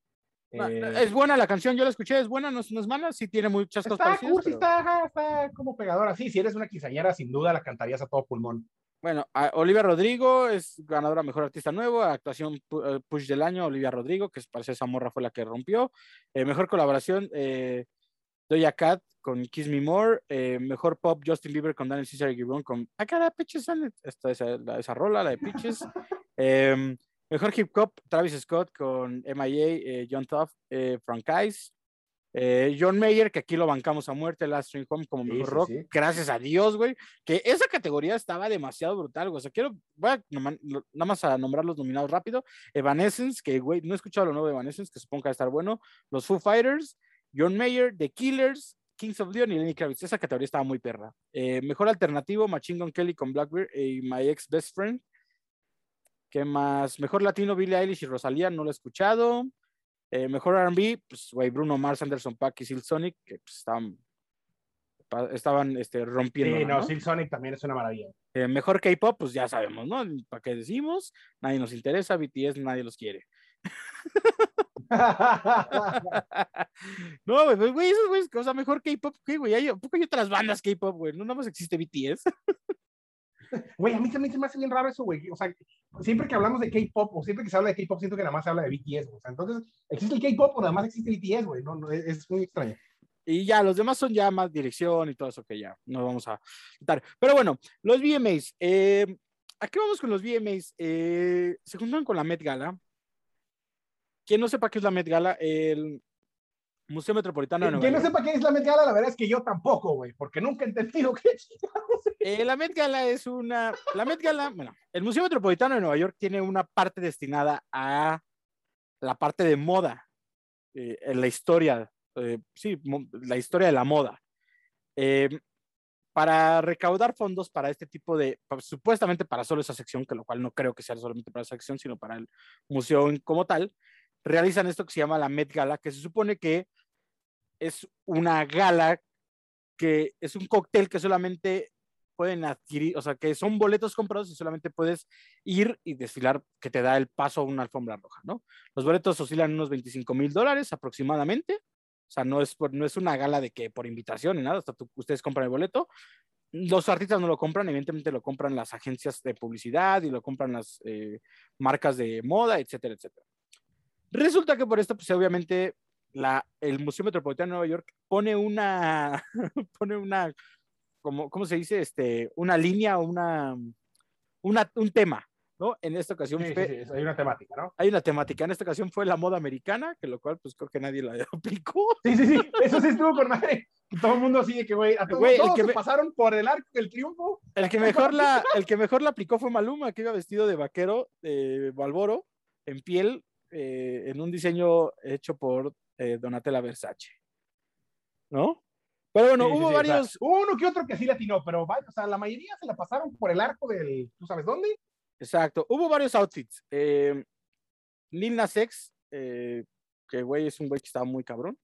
[SPEAKER 1] No,
[SPEAKER 2] Eh,
[SPEAKER 1] Es buena la canción, yo la escuché, es buena, no, es- no es mala, sí tiene muchas cosas
[SPEAKER 2] está
[SPEAKER 1] parecidas,
[SPEAKER 2] cursi,
[SPEAKER 1] pero-
[SPEAKER 2] está, está como pegadora. Sí, si eres una quinceañera, sin duda la cantarías a todo pulmón.
[SPEAKER 1] Bueno, a- Olivia Rodrigo es ganadora Mejor Artista Nuevo, actuación eh, Push del año, Olivia Rodrigo, que parece esa morra fue la que rompió. Eh, mejor colaboración, eh, Doja Cat con Kiss Me More. Eh, mejor pop, Justin Bieber con Daniel Caesar y Gibbon con I Got a Pitches on It. Esta, esa, la- esa rola, la de Pitches. Em, mejor hip hop, Travis Scott con MIA, John eh, Frank Ice. Eh, John Mayer, que aquí lo bancamos a muerte, Last String Home como
[SPEAKER 2] Sí,
[SPEAKER 1] mejor
[SPEAKER 2] sí,
[SPEAKER 1] rock.
[SPEAKER 2] sí.
[SPEAKER 1] Gracias a Dios, güey. Que esa categoría estaba demasiado brutal, güey. O sea, quiero, voy a noma- nada más a nombrar los nominados rápido. Evanescence, que, güey, no he escuchado lo nuevo de Evanescence, que supongo que va a estar bueno. Los Foo Fighters, John Mayer, The Killers, Kings of Leon y Lenny Kravitz. Esa categoría estaba muy perra. Eh, mejor alternativo, Machine Gun Kelly con Blackbeard y My Ex Best Friend. ¿Qué más? Mejor latino, Billie Eilish y Rosalía, no lo he escuchado. Eh, mejor RB, pues, güey, Bruno Mars, Anderson Paak y Silk Sonic, que pues, estaban, estaban este, rompiendo.
[SPEAKER 2] Sí, no, Silk Sonic también es una maravilla.
[SPEAKER 1] Eh, mejor K-pop, pues ya sabemos, ¿no? ¿Para qué decimos? Nadie nos interesa, BTS nadie los quiere. no, güey, güey, güey, esos güeyes, o sea, mejor K-pop, ¿qué, güey? Hay, ¿a poco hay otras bandas K-pop, güey? No nada más existe BTS.
[SPEAKER 2] Güey, a mí también se me hace bien raro eso, güey. O sea, siempre que hablamos de K-pop o siempre que se habla de K-pop, siento que nada más se habla de BTS, güey. O sea, entonces, ¿existe el K-pop o nada más existe BTS, güey? No, no, es, es muy extraño.
[SPEAKER 1] Y ya, los demás son ya más dirección y todo eso que ya no vamos a quitar. Pero bueno, los VMAs. Eh, ¿A qué vamos con los VMAs? Eh, se juntan con la Met Gala. Quien no sepa qué es la Met Gala, el Museo Metropolitano de Nueva
[SPEAKER 2] Que no
[SPEAKER 1] York.
[SPEAKER 2] sepa qué es la Met Gala, la verdad es que yo tampoco, güey, porque nunca he entendido qué es.
[SPEAKER 1] Eh, la Met Gala es una. La Met Gala, bueno, el Museo Metropolitano de Nueva York tiene una parte destinada a la parte de moda eh, en la historia, eh, sí, la historia de la moda. Eh, para recaudar fondos para este tipo de, pa- supuestamente para solo esa sección, que lo cual no creo que sea solamente para esa sección, sino para el museo como tal, realizan esto que se llama la Met Gala, que se supone que es una gala que es un cóctel que solamente pueden adquirir, o sea, que son boletos comprados y solamente puedes ir y desfilar, que te da el paso a una alfombra roja, ¿no? Los boletos oscilan unos 25 mil dólares aproximadamente, o sea, no es, no es una gala de que por invitación ni nada, hasta tú- ustedes compran el boleto. Los artistas no lo compran, evidentemente lo compran las agencias de publicidad y lo compran las eh, marcas de moda, etcétera, etcétera. Resulta que por esto, pues obviamente, la, el Museo Metropolitano de Nueva York pone una, pone una, como, ¿cómo se dice? Este, una línea, una, una, un tema, ¿no? En esta ocasión
[SPEAKER 2] Sí,
[SPEAKER 1] fue,
[SPEAKER 2] sí, sí, hay una temática, ¿no?
[SPEAKER 1] hay una temática, en esta ocasión fue la moda americana, que lo cual pues creo que nadie la aplicó.
[SPEAKER 2] Sí, sí, sí, eso sí estuvo con madre. Todo el mundo así de que, güey, a todos, todos
[SPEAKER 1] que
[SPEAKER 2] se
[SPEAKER 1] me-
[SPEAKER 2] pasaron por el arco del triunfo.
[SPEAKER 1] El que mejor la, el que mejor la aplicó fue Maluma, que iba vestido de vaquero de Balboro en piel, eh, en un diseño hecho por eh, Donatella Versace. ¿No? Pero bueno,
[SPEAKER 2] Sí,
[SPEAKER 1] hubo
[SPEAKER 2] sí,
[SPEAKER 1] varios.
[SPEAKER 2] uno que otro que sí le atinó, pero o sea, la mayoría se la pasaron por el arco del, ¿tú sabes dónde?
[SPEAKER 1] Exacto, hubo varios outfits. Eh, Lil Nas X, eh, que güey es un güey que estaba muy cabrón.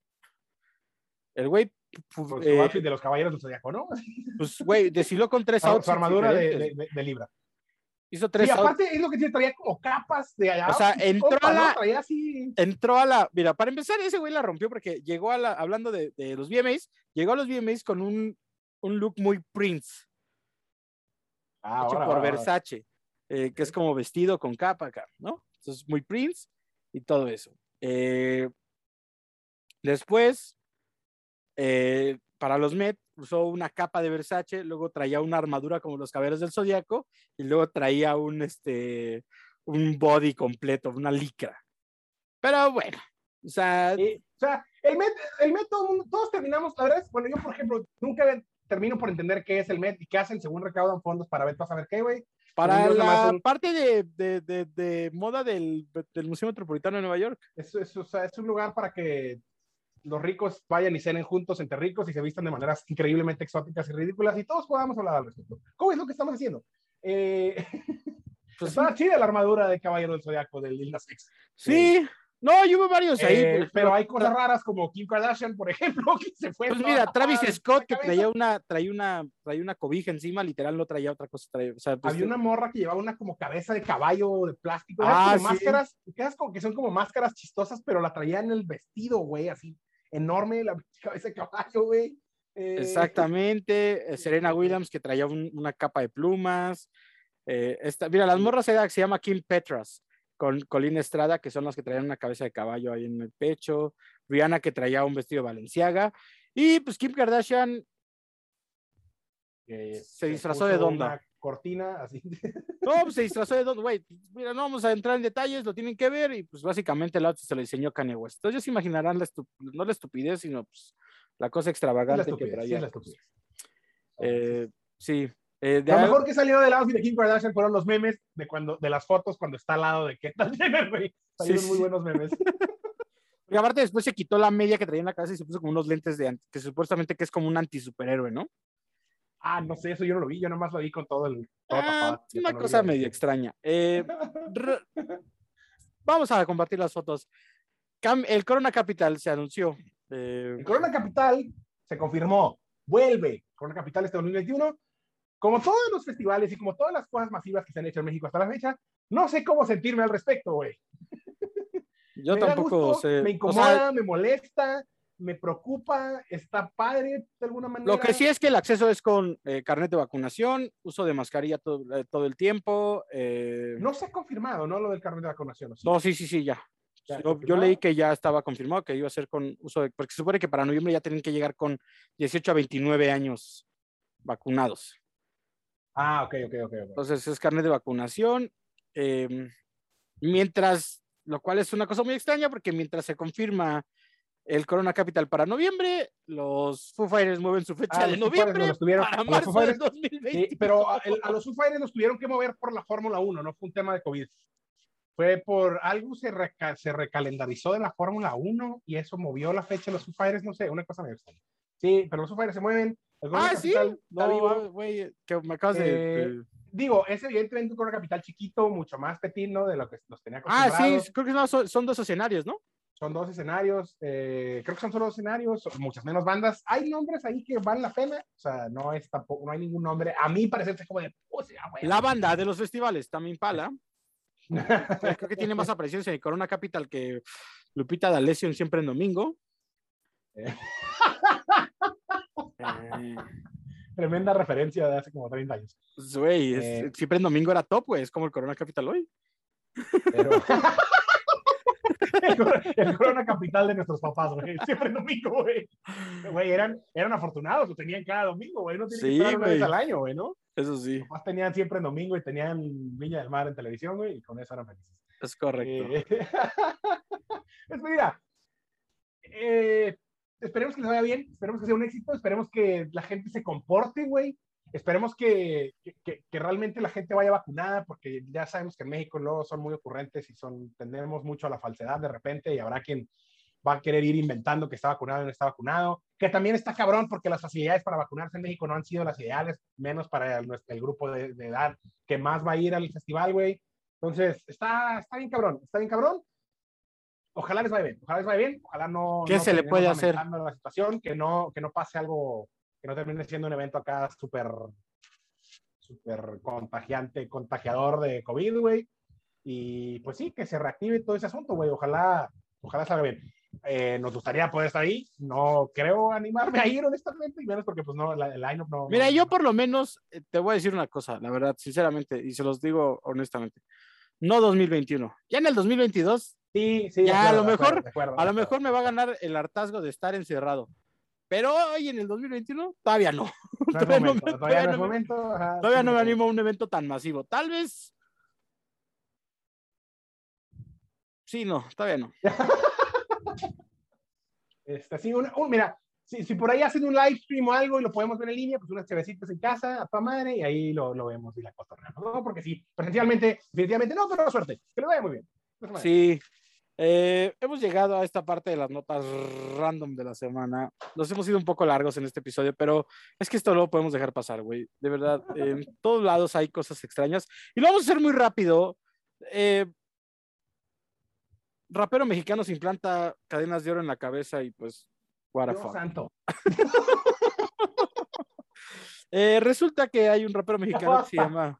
[SPEAKER 1] El güey, pu-
[SPEAKER 2] Con su
[SPEAKER 1] eh,
[SPEAKER 2] outfit de los caballeros del zodiaco, ¿no?
[SPEAKER 1] pues güey, desfiló con tres outfits.
[SPEAKER 2] su armadura de libra.
[SPEAKER 1] Hizo tres
[SPEAKER 2] Y aparte es lo que tiene, traía como capas de allá.
[SPEAKER 1] O sea, entró a la-
[SPEAKER 2] así.
[SPEAKER 1] entró a la, mira, para empezar, ese güey la rompió porque llegó a la, hablando de, de los VMAs, llegó a los VMAs con un, un look muy Prince,
[SPEAKER 2] Ah,
[SPEAKER 1] hecho
[SPEAKER 2] ahora,
[SPEAKER 1] por
[SPEAKER 2] ahora, ahora.
[SPEAKER 1] Versace, eh, que es como vestido con capa acá, ¿no? Entonces, muy Prince y todo eso. Eh, después, eh, para los Met usó una capa de Versace, luego traía una armadura como los caballeros del Zodíaco y luego traía un, este, un body completo, una licra. Pero bueno, o sea...
[SPEAKER 2] o sea, el Met, el Met todos terminamos, la verdad es, bueno, yo por ejemplo, nunca termino por entender qué es el Met y qué hacen según recaudan fondos para ver, para saber qué, güey.
[SPEAKER 1] Para la parte de, de, de, de moda del, del, Museo Metropolitano de Nueva York.
[SPEAKER 2] Es, es, o sea, es un lugar para que los ricos vayan y cenen juntos entre ricos y se vistan de maneras increíblemente exóticas y ridículas y todos podamos hablar al respecto. ¿Cómo es lo que estamos haciendo? Eh, pues está chida la armadura de Caballero del Zodiaco de Lil Nas X.
[SPEAKER 1] Sí, no, yo veo varios ahí.
[SPEAKER 2] Eh, pero hay cosas raras como Kim Kardashian, por ejemplo, que se fue.
[SPEAKER 1] Pues mira, Travis Scott que traía una, traía una, traía una cobija encima, literal no traía otra cosa. Traía, o sea,
[SPEAKER 2] pues, Había una morra que llevaba una como cabeza de caballo de plástico. Ah, como máscaras, como que son como máscaras chistosas, pero la traía en el vestido, güey, así enorme la cabeza de caballo, güey.
[SPEAKER 1] Eh, Exactamente. Eh, Serena Williams que traía una capa de plumas. esta, mira, las morras se llama Kim Petras con Colin Estrada, que son las que traían una cabeza de caballo ahí en el pecho, Rihanna que traía un vestido de Valenciaga, y pues Kim Kardashian se disfrazó de Donda.
[SPEAKER 2] Cortina así.
[SPEAKER 1] No, pues se disfrazó de Donda, güey, mira, no vamos a entrar en detalles, lo tienen que ver, y pues básicamente el outfit se lo diseñó Kanye West. Entonces se imaginarán la no la estupidez, sino pues la cosa extravagante que traía. Sí, eh, sí,
[SPEAKER 2] eh, lo mejor que salió del outfit de Kim Kardashian fueron los memes de cuando de las fotos cuando está al lado de Kendall Jenner, güey. Salieron muy buenos memes.
[SPEAKER 1] Y aparte después se quitó la media que traía en la cabeza y se puso como unos lentes de que supuestamente que es como un anti superhéroe, ¿no?
[SPEAKER 2] Ah, no sé, eso yo no lo vi, yo nomás lo vi con todo el
[SPEAKER 1] ah, Una cosa medio extraña. Eh, vamos a compartir las fotos. el Corona Capital se anunció.
[SPEAKER 2] Eh, el Corona Capital se confirmó, vuelve. Corona Capital este 2021 como todos los festivales y como todas las cosas masivas que se han hecho en México hasta la fecha, no sé cómo sentirme al respecto, güey.
[SPEAKER 1] Yo tampoco sé.
[SPEAKER 2] Me incomoda, me molesta, me preocupa, está padre de alguna manera.
[SPEAKER 1] Lo que sí es que el acceso es con eh, carnet de vacunación, uso de mascarilla todo, eh, todo el tiempo. Eh,
[SPEAKER 2] no se ha confirmado, ¿no? Lo del carnet de vacunación.
[SPEAKER 1] No, sí, sí, sí, ya. yo, leí que ya estaba confirmado que iba a ser con uso de, porque se supone que para noviembre ya tienen que llegar con 18 a 29 años vacunados.
[SPEAKER 2] Ah, ok, ok, ok.
[SPEAKER 1] Entonces es carnet de vacunación. Em, mientras, lo cual es una cosa muy extraña porque mientras se confirma el Corona Capital para noviembre, los Foo Fighters mueven su fecha ah, de noviembre para marzo del 2020.
[SPEAKER 2] pero a, los Foo Fighters los tuvieron que mover por la Fórmula 1, no fue un tema de COVID. Fue por algo se, se recalendarizó de la Fórmula 1 y eso movió la fecha de los Foo Fighters, no sé, una cosa medio extraña. Sí, pero los Foo Fighters se mueven,
[SPEAKER 1] ah, sí. No, güey, que me acabas de,
[SPEAKER 2] eh, Digo, es evidentemente un capital chiquito, mucho más petit, ¿no? De lo que nos tenía
[SPEAKER 1] Ah, sí, creo que son, son dos escenarios, ¿no?
[SPEAKER 2] Son dos escenarios, eh, creo que son solo dos escenarios, muchas menos bandas. Hay nombres ahí que valen la pena, o sea, no es tampoco, no hay ningún nombre. A mí parece como de,
[SPEAKER 1] La banda de los festivales, también Pala. creo que tiene más apariciones en Corona Capital que Lupita D'Alessio Siempre en Domingo. Eh.
[SPEAKER 2] Eh, tremenda referencia de hace como 30 años.
[SPEAKER 1] Pues, güey, eh, siempre en domingo era top, güey, es como el Corona Capital hoy.
[SPEAKER 2] el, Corona Capital de nuestros papás, güey. Siempre domingo, güey. Güey, eran, eran afortunados, lo tenían cada domingo, güey. No tenían que una vez al año, güey, ¿no?
[SPEAKER 1] Eso sí.
[SPEAKER 2] Los papás tenían siempre en domingo y tenían Viña del Mar en televisión, güey, y con eso eran felices.
[SPEAKER 1] Es correcto.
[SPEAKER 2] Eh, pues mira, eh, esperemos que les vaya bien, esperemos que sea un éxito, esperemos que la gente se comporte, güey. Esperemos que, que, que, realmente la gente vaya vacunada, porque ya sabemos que en México luego son muy ocurrentes y son, tendemos mucho a la falsedad de repente y habrá quien va a querer ir inventando que está vacunado y no está vacunado, que también está cabrón porque las facilidades para vacunarse en México no han sido las ideales, menos para el, el grupo de, de, edad que más va a ir al festival, güey. Entonces, está, está bien cabrón, está bien cabrón ojalá les vaya bien, ojalá les vaya bien, ojalá no.
[SPEAKER 1] ¿Qué se le puede hacer?
[SPEAKER 2] La situación, que no, que no pase algo, que no termine siendo un evento acá súper, súper contagiante, contagiador de COVID, güey. Y pues sí, que se reactive todo ese asunto, güey. Ojalá, ojalá salga bien. Eh, nos gustaría poder estar ahí. No creo animarme a ir, honestamente, y menos porque, pues, no, el line-up no.
[SPEAKER 1] Mira, yo por lo menos eh, te voy a decir una cosa, la verdad, sinceramente, y se los digo honestamente. No 2021. Ya en el 2022
[SPEAKER 2] Sí, sí.
[SPEAKER 1] Ya, a lo mejor, a lo mejor me va a ganar el hartazgo de estar encerrado. Pero hoy en el 2021 todavía no.
[SPEAKER 2] Todavía, no es momento. ajá,
[SPEAKER 1] Todavía
[SPEAKER 2] sí,
[SPEAKER 1] no me animo a un evento tan masivo. Tal vez. Sí, no, todavía no.
[SPEAKER 2] Este, sí, una- un- mira, si, si por ahí hacen un live stream o algo y lo podemos ver en línea, pues unas cervecitas en casa, a tu madre, y ahí lo, lo vemos y la cotorreamos, ¿no? Porque sí, presencialmente, definitivamente no, pero suerte, que le vaya muy bien. Pues.
[SPEAKER 1] Sí. Eh, hemos llegado a esta parte de las notas random de la semana. Nos hemos ido un poco largos en este episodio, pero es que esto no lo podemos dejar pasar, güey. De verdad, en todos lados hay cosas extrañas. Y lo vamos a hacer muy rápido. Eh, rapero mexicano se implanta cadenas de oro en la cabeza y pues, what a
[SPEAKER 2] Dios
[SPEAKER 1] fuck.
[SPEAKER 2] santo.
[SPEAKER 1] Eh, resulta que hay un rapero mexicano que se llama.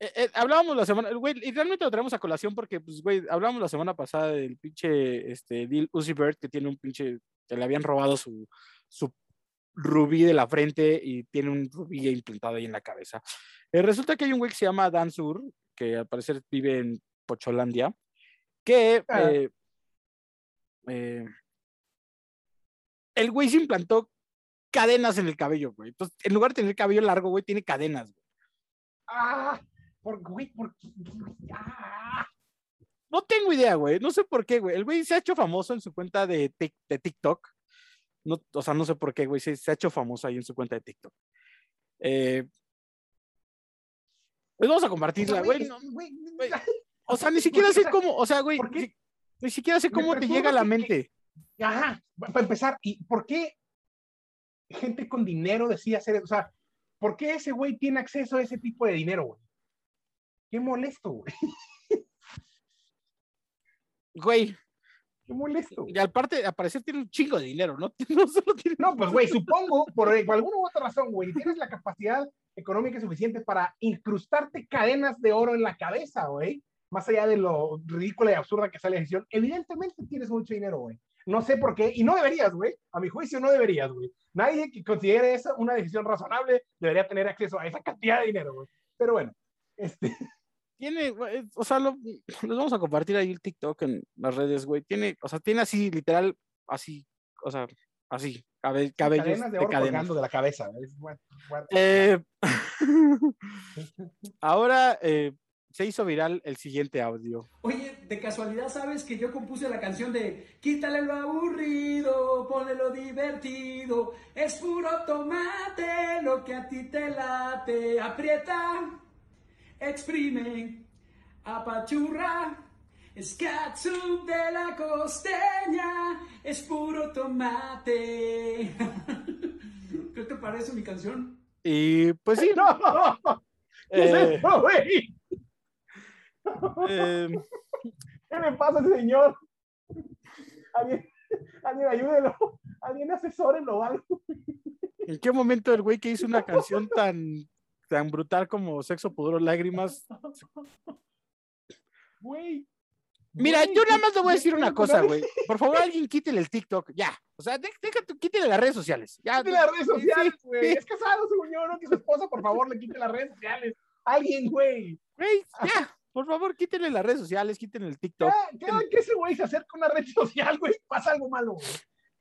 [SPEAKER 1] Eh, eh, hablábamos la semana, güey, y realmente lo traemos a colación porque, pues, güey, hablábamos la semana pasada del pinche este, Lil Uzi Vert que tiene un pinche, que le habían robado su, su rubí de la frente y tiene un rubí implantado ahí en la cabeza. Eh, resulta que hay un güey que se llama Dan Sur, que al parecer vive en Pocholandia, que
[SPEAKER 2] Ah.
[SPEAKER 1] eh, el güey se implantó cadenas en el cabello, güey. Entonces, en lugar de tener cabello largo, güey, tiene cadenas, güey.
[SPEAKER 2] Ah, por, güey, por, ah,
[SPEAKER 1] No tengo idea, güey. No sé por qué, güey. El güey se ha hecho famoso en su cuenta de, Tik- de TikTok. No, o sea, no sé por qué, güey. Se, se ha hecho famoso ahí en su cuenta de TikTok. Eh, pues vamos a compartirla, güey. no. O sea, ni siquiera sé cómo, o sea, güey, ni, ni siquiera sé cómo te llega a la
[SPEAKER 2] que-
[SPEAKER 1] mente.
[SPEAKER 2] Ajá, para empezar, ¿y por qué gente con dinero decide hacer eso? O sea, ¿por qué ese güey tiene acceso a ese tipo de dinero, güey? Qué molesto, güey.
[SPEAKER 1] Güey,
[SPEAKER 2] Qué molesto.
[SPEAKER 1] y aparte, al parecer tiene un chingo de dinero, ¿no? No solo tiene.
[SPEAKER 2] No, pues, güey, supongo, por, por alguna u otra razón, güey, tienes la capacidad económica suficiente para incrustarte cadenas de oro en la cabeza, güey. Más allá de lo ridícula y absurda que sale la decisión, evidentemente tienes mucho dinero, güey. No sé por qué, y no deberías, güey. A mi juicio, no deberías, güey. Nadie que considere esa una decisión razonable debería tener acceso a esa cantidad de dinero, güey. Pero bueno, este,
[SPEAKER 1] Tiene, o sea, lo, les vamos a compartir ahí el TikTok en las redes, güey. Tiene, o sea, tiene así, literal, así, o sea, así, cabe- cabellos
[SPEAKER 2] cadenas de
[SPEAKER 1] de
[SPEAKER 2] oro
[SPEAKER 1] cadenas.
[SPEAKER 2] colgando de la cabeza.
[SPEAKER 1] Eh, ahora eh, se hizo viral el siguiente audio.
[SPEAKER 3] Oye, de casualidad sabes que yo compuse la canción de Quítale lo aburrido, ponle lo divertido, es puro tomate lo que a ti te late, aprieta, exprime, apachurra, es catsup de la costeña, es puro tomate. ¿Qué te parece mi canción?
[SPEAKER 1] Y pues sí,
[SPEAKER 2] ¡No! ¿Qué es
[SPEAKER 1] eh,
[SPEAKER 2] esto, güey?
[SPEAKER 1] eh,
[SPEAKER 2] ¿Qué le pasa a ese señor? Alguien, alguien ayúdelo. Alguien asesórenlo o algo.
[SPEAKER 1] ¿en qué momento el güey que hizo una canción tan, tan brutal como Sexo, Pudor, Lágrimas?
[SPEAKER 2] Güey.
[SPEAKER 1] Mira,
[SPEAKER 2] Güey,
[SPEAKER 1] yo nada
[SPEAKER 2] ¿qué-
[SPEAKER 1] más le voy a decir una cosa, güey. Por favor, alguien quítele el TikTok, ya. O sea, de- deja tú, quítele las redes sociales. Ya,
[SPEAKER 2] Quite las redes sociales,
[SPEAKER 1] sí,
[SPEAKER 2] güey.
[SPEAKER 1] sí.
[SPEAKER 2] Es casado, según yo, no que su esposa, por favor, le quite las redes sociales. Alguien, güey.
[SPEAKER 1] Güey, ya, por favor, quítenle las redes sociales, quítenle el TikTok.
[SPEAKER 2] Cada, cada que ese güey se acerca a una red social, güey, pasa algo malo, güey.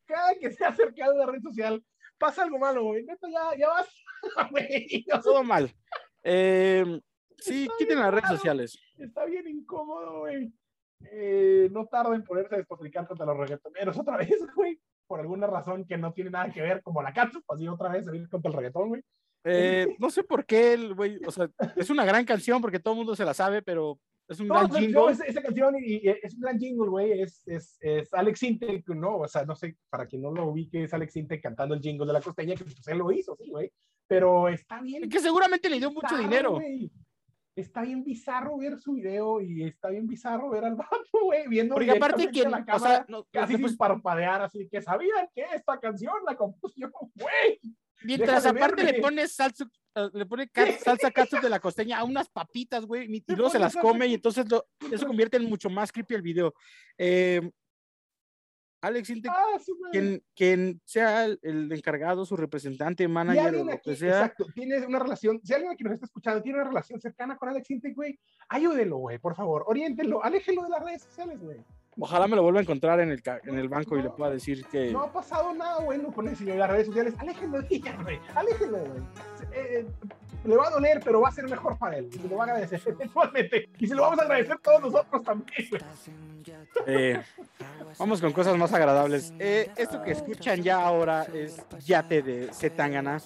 [SPEAKER 2] Cada que se acerca a una red social, pasa algo malo, güey. Neta, ya, ya vas. Güey,
[SPEAKER 1] Todo mal. Eh, sí, quiten las redes sociales.
[SPEAKER 2] está bien incómodo, güey. Eh, no tarda en ponerse a despotricar contra los reggaetoneros otra vez, güey. Por alguna razón que no tiene nada que ver, como la Katsu, así otra vez se viene contra el reggaetón, güey.
[SPEAKER 1] Eh, no sé por qué el güey, o sea, es una gran canción porque todo el mundo se la sabe, pero es un
[SPEAKER 2] No,
[SPEAKER 1] gran jingle.
[SPEAKER 2] yo, esa, esa canción y, y es un gran jingle, güey. Es, es, es Alex Intec, ¿no? O sea, no sé, para quien no lo ubique, es Alex Intec cantando el jingle de la costeña, que pues él lo hizo, sí, güey. Pero está bien.
[SPEAKER 1] Que seguramente le dio mucho dinero.
[SPEAKER 2] Está bien bizarro ver su video y está bien bizarro ver al vato, güey, viendo
[SPEAKER 1] Porque aparte que,
[SPEAKER 2] la
[SPEAKER 1] o
[SPEAKER 2] cámara,
[SPEAKER 1] sea, no,
[SPEAKER 2] casi sin parpadear, así que sabían que esta canción la compuse yo, güey.
[SPEAKER 1] mientras aparte le pones salsa, eh, le pone salsa catsup de la costeña a unas papitas, güey, y luego se las come y entonces lo- eso convierte en mucho más creepy el video. Eh, Alex Intec,
[SPEAKER 2] Ah,
[SPEAKER 1] quien, quien sea el, el encargado, su representante, manager o lo
[SPEAKER 2] aquí,
[SPEAKER 1] que sea,
[SPEAKER 2] exacto, tiene una relación, si alguien aquí nos está escuchando tiene una relación cercana con Alex Intec, güey, ayúdelo, güey, por favor, oriéntenlo, aléjenlo de las redes sociales, güey.
[SPEAKER 1] Ojalá me lo vuelva a encontrar en el, en el banco y le pueda decir que.
[SPEAKER 2] No ha pasado nada bueno con el señor. Las redes sociales, aléjenlo de ella, güey. Aléjenlo, güey. Eh, le va a doler, pero va a ser mejor para él. Y se lo va a agradecer eventualmente. Y se lo vamos a agradecer todos nosotros también, güey.
[SPEAKER 1] Eh, vamos con cosas más agradables. Eh, esto que escuchan ya ahora es Yate de Zetangana.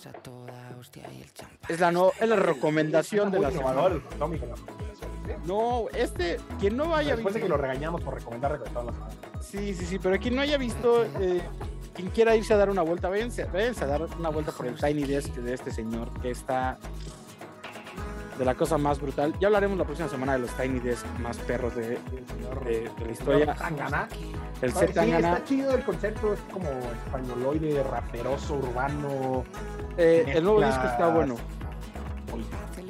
[SPEAKER 1] Es la, no, es la recomendación de la semana. No, este, quien no haya
[SPEAKER 2] Después de que lo regañamos por recomendar
[SPEAKER 1] Sí, sí, sí, pero quien no haya visto, eh, quien quiera irse a dar una vuelta, váyanse, váyanse a dar una vuelta por el Tiny Desk de este señor que está de la cosa más brutal. Ya hablaremos la próxima semana de los Tiny Desk más perros de, de, de la historia. El
[SPEAKER 2] Sí,
[SPEAKER 1] Z Tangana.
[SPEAKER 2] está chido el concepto, es como españoloide, raperoso, urbano,
[SPEAKER 1] Eh, el nuevo disco está bueno.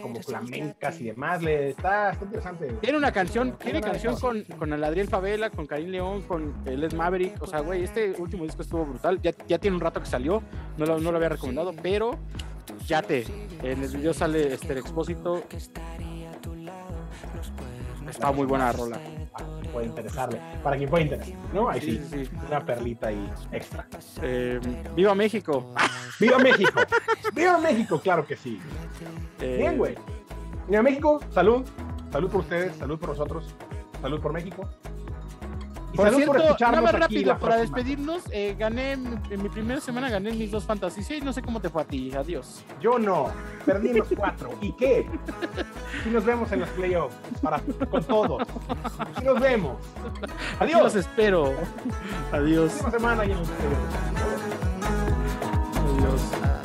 [SPEAKER 2] Como flamencas y demás. Le, está, está interesante.
[SPEAKER 1] Tiene una canción, tiene canción con, con el Adriel Favela, con Karim León, con Les Maverick. O sea, güey, este último disco estuvo brutal. Ya, ya tiene un rato que salió, no lo, no lo había recomendado, pero ya te. En el video sale este expósito. Está muy buena la rola.
[SPEAKER 2] Puede interesarle. Para quien pueda interesar, ¿no? Ahí sí,
[SPEAKER 1] Sí, sí, sí.
[SPEAKER 2] una perlita ahí extra.
[SPEAKER 1] Eh, ¡Viva México!
[SPEAKER 2] ¡Viva México! ¡Viva México! Claro que sí.
[SPEAKER 1] Eh,
[SPEAKER 2] Bien, güey. Viva México, salud. Salud por ustedes, salud por nosotros, salud por México. Y
[SPEAKER 1] Por cierto, nada
[SPEAKER 2] escucharnos
[SPEAKER 1] más rápido,
[SPEAKER 2] la
[SPEAKER 1] para despedirnos, eh, gané, en mi primera semana gané mis dos fantasías y no sé cómo te fue a ti. Adiós.
[SPEAKER 2] Yo no, perdí los cuatro. ¿Y qué? Si nos vemos en los playoffs, para, con todos. Si nos vemos.
[SPEAKER 1] Aquí los
[SPEAKER 2] Adiós.
[SPEAKER 1] espero. Adiós.
[SPEAKER 2] Próxima semana y en los playoffs.
[SPEAKER 1] Adiós.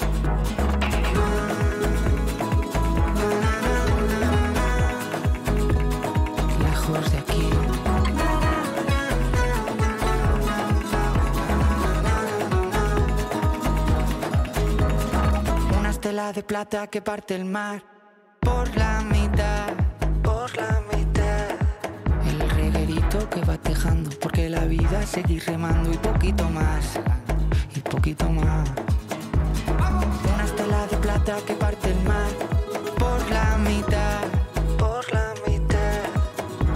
[SPEAKER 4] Estela de plata que parte el mar por la mitad, por la mitad. El reguerito que va tejando, porque la vida seguir remando y poquito más, y poquito más. Una estela de plata que parte el mar por la mitad, por la mitad.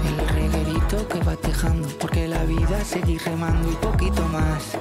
[SPEAKER 4] El reguerito que va tejando, porque la vida seguir remando y poquito más,